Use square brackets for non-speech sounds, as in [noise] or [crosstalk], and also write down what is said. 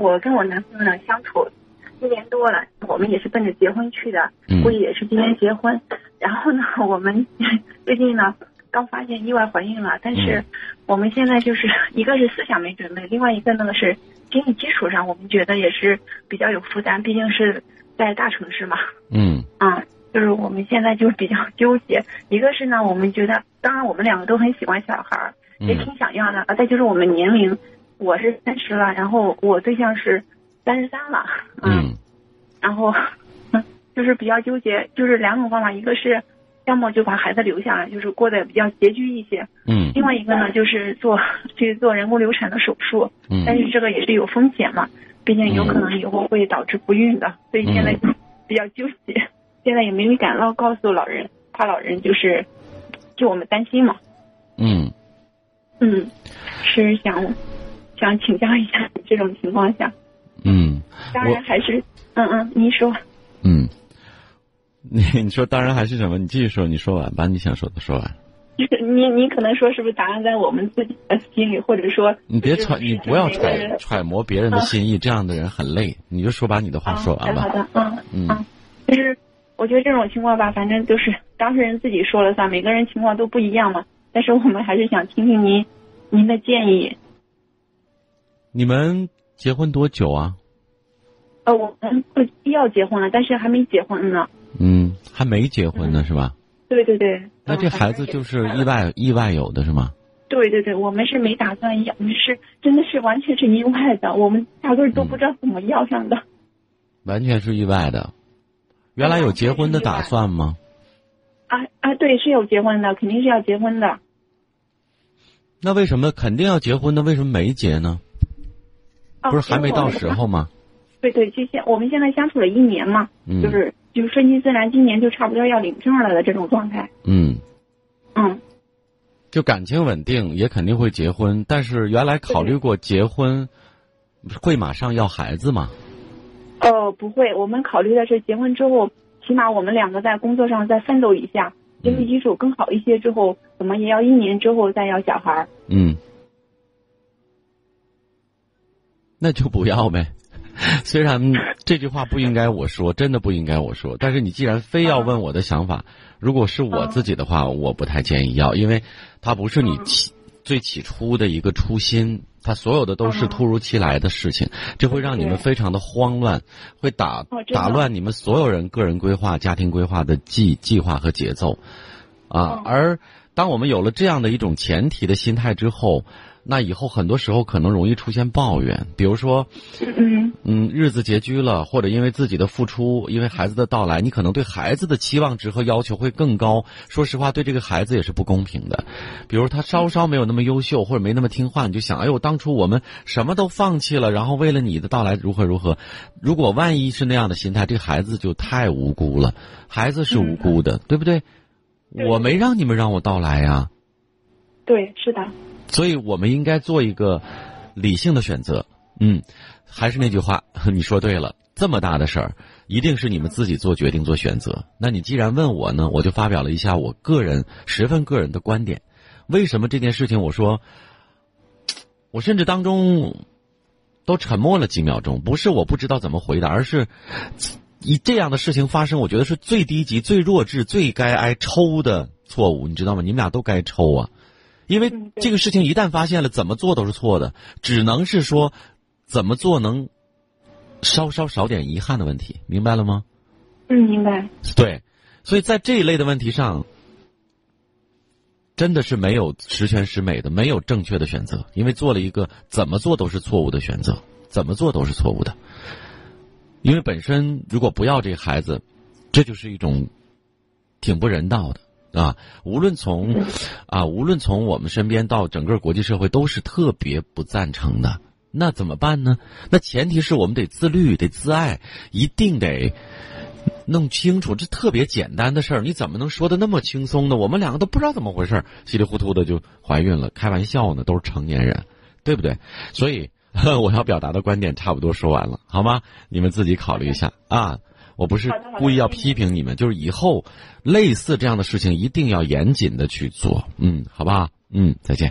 我跟我男朋友呢相处一年多了，我们也是奔着结婚去的，嗯估计也是今年结婚。然后呢，我们 [laughs] 最近呢刚发现意外怀孕了，但是嗯我们现在就是 [laughs] 一个是思想没准备，另外一个呢是经济基础上我们觉得也是比较有负担，毕竟是在大城市嘛。嗯 [laughs] 嗯，就是我们现在就比较纠结，一个是呢，我们觉得，当然我们两个都很喜欢小孩儿，也嗯挺想要的，啊再就是我们年龄，我是三十了，然后我对象是三十三了，嗯。[laughs] 然后嗯就是比较纠结，就是两种方法，一个是要么就把孩子留下来，就是过得比较拮据一些，嗯。另外一个呢就是做去做人工流产的手术，嗯。但嗯是这个也是有风险嘛，毕竟有可能以后会导致不孕的，所以现在就 [laughs] 比较纠结。现在也没敢告告诉老人，怕老人就是就我们担心嘛。嗯，嗯，是想想请教一下这种情况下，嗯当然还是嗯嗯，您说嗯，你 [laughs] 你说当然还是什么？你继续说，你说完，把你想说的说完。就是你你可能说是不是答案在我们自己的心里，或者说你别揣，你不要揣揣摩别人的心意，这样的人很累。你就说把你的话说完吧。啊好的，嗯嗯嗯，就是我觉得这种情况吧，反正就是当事人自己说了算，每个人情况都不一样嘛。但是我们还是想听听您您的建议。你们结婚多久啊？呃，我们呃要结婚了，但是还没结婚呢。嗯，还没结婚呢，是吧？对对对。那这嗯孩子就是意。外意外有的是吗？对对对，我们是没打算要，是真的是完全是意外的，我们压根儿都不知道怎么要上的。完全是意外的。原来有结婚的打算吗？啊啊，对，是有结婚的，肯定是要结婚的。那为什么肯定要结婚呢？为什么没结呢？哦不是还没到时。候吗？对对，就现我们现在相处了一年嘛，嗯就是就是顺其自然，今年就差不多要领证了的这种状态。嗯，嗯，就感情稳定，也肯定会结婚。但是原来考虑过结婚，会马上要孩子吗？呃，不会，我们考虑的是结婚之后，起码我们两个在工作上再奋斗一下，经济基础更好一些之后，怎么也要一年之后再要小孩儿。嗯，那就不要呗。[laughs] 虽然这句话不应该我说，真的不应该我说，但是你既然非要问我的想法，如果是我自己的话，我不太建议要，因为它不是你起最起初的一个初心，它所有的都是突如其来的事情，这会让你们非常的慌乱，会打打乱你们所有人个人规划、家庭规划的计计划和节奏，啊哦，而当我们有了这样的一种前提的心态之后，那以后很多时候可能容易出现抱怨，比如说，嗯嗯，日子拮据了，或者因为自己的付出，因为孩子的到来，你可能对孩子的期望值和要求会更高。说实话，对这个孩子也是不公平的。比如他稍稍没有那么优秀，或者没那么听话，你就想，哎呦，当初我们什么都放弃了，然后为了你的到来如何如何。如果万一是那样的心态，这个孩子就太无辜了。孩子是无辜的，对不对？对我没让你们让我到来呀、对，是的。所以我们应该做一个理性的选择。嗯，还是那句话，[laughs] 你说对了，这么大的事儿，一定是你们自己做决定、做选择。那你既然问我呢，我就发表了一下我个人十分个人的观点。为什么这件事情，我说，[tsk] 我甚至当中都沉默了几秒钟，不是我不知道怎么回答，而是以这样的事情发生，我觉得是最低级、最弱智、最该挨抽的错误，你知道吗？你们俩都该抽啊！因为这个事情一旦发现了，怎么做都是错的，只能是说怎么做能稍稍少点遗憾的问题，明白了吗？嗯，明白。对，所以在这一类的问题上，真的是没有十全十美的，没有正确的选择，因为做了一个怎么做都是错误的选择，怎么做都是错误的。因为本身如果不要这个孩子，这就是一种挺不人道的啊！无论从啊，无论从我们身边到整个国际社会，都是特别不赞成的。那怎么办呢？那前提是我们得自律，得自爱，一定得弄清楚。这特别简单的事儿，你怎么能说的那么轻松呢？我们两个都不知道怎么回事儿，稀里糊涂的就怀孕了，开玩笑呢，都是成年人，对不对？所以 [laughs] 我要表达的观点差不多说完了，好吗？你们自己考虑一下啊。我不是故意要批评你们，就是以后类似这样的事情一定要严谨的去做，嗯，好不好？嗯，再见。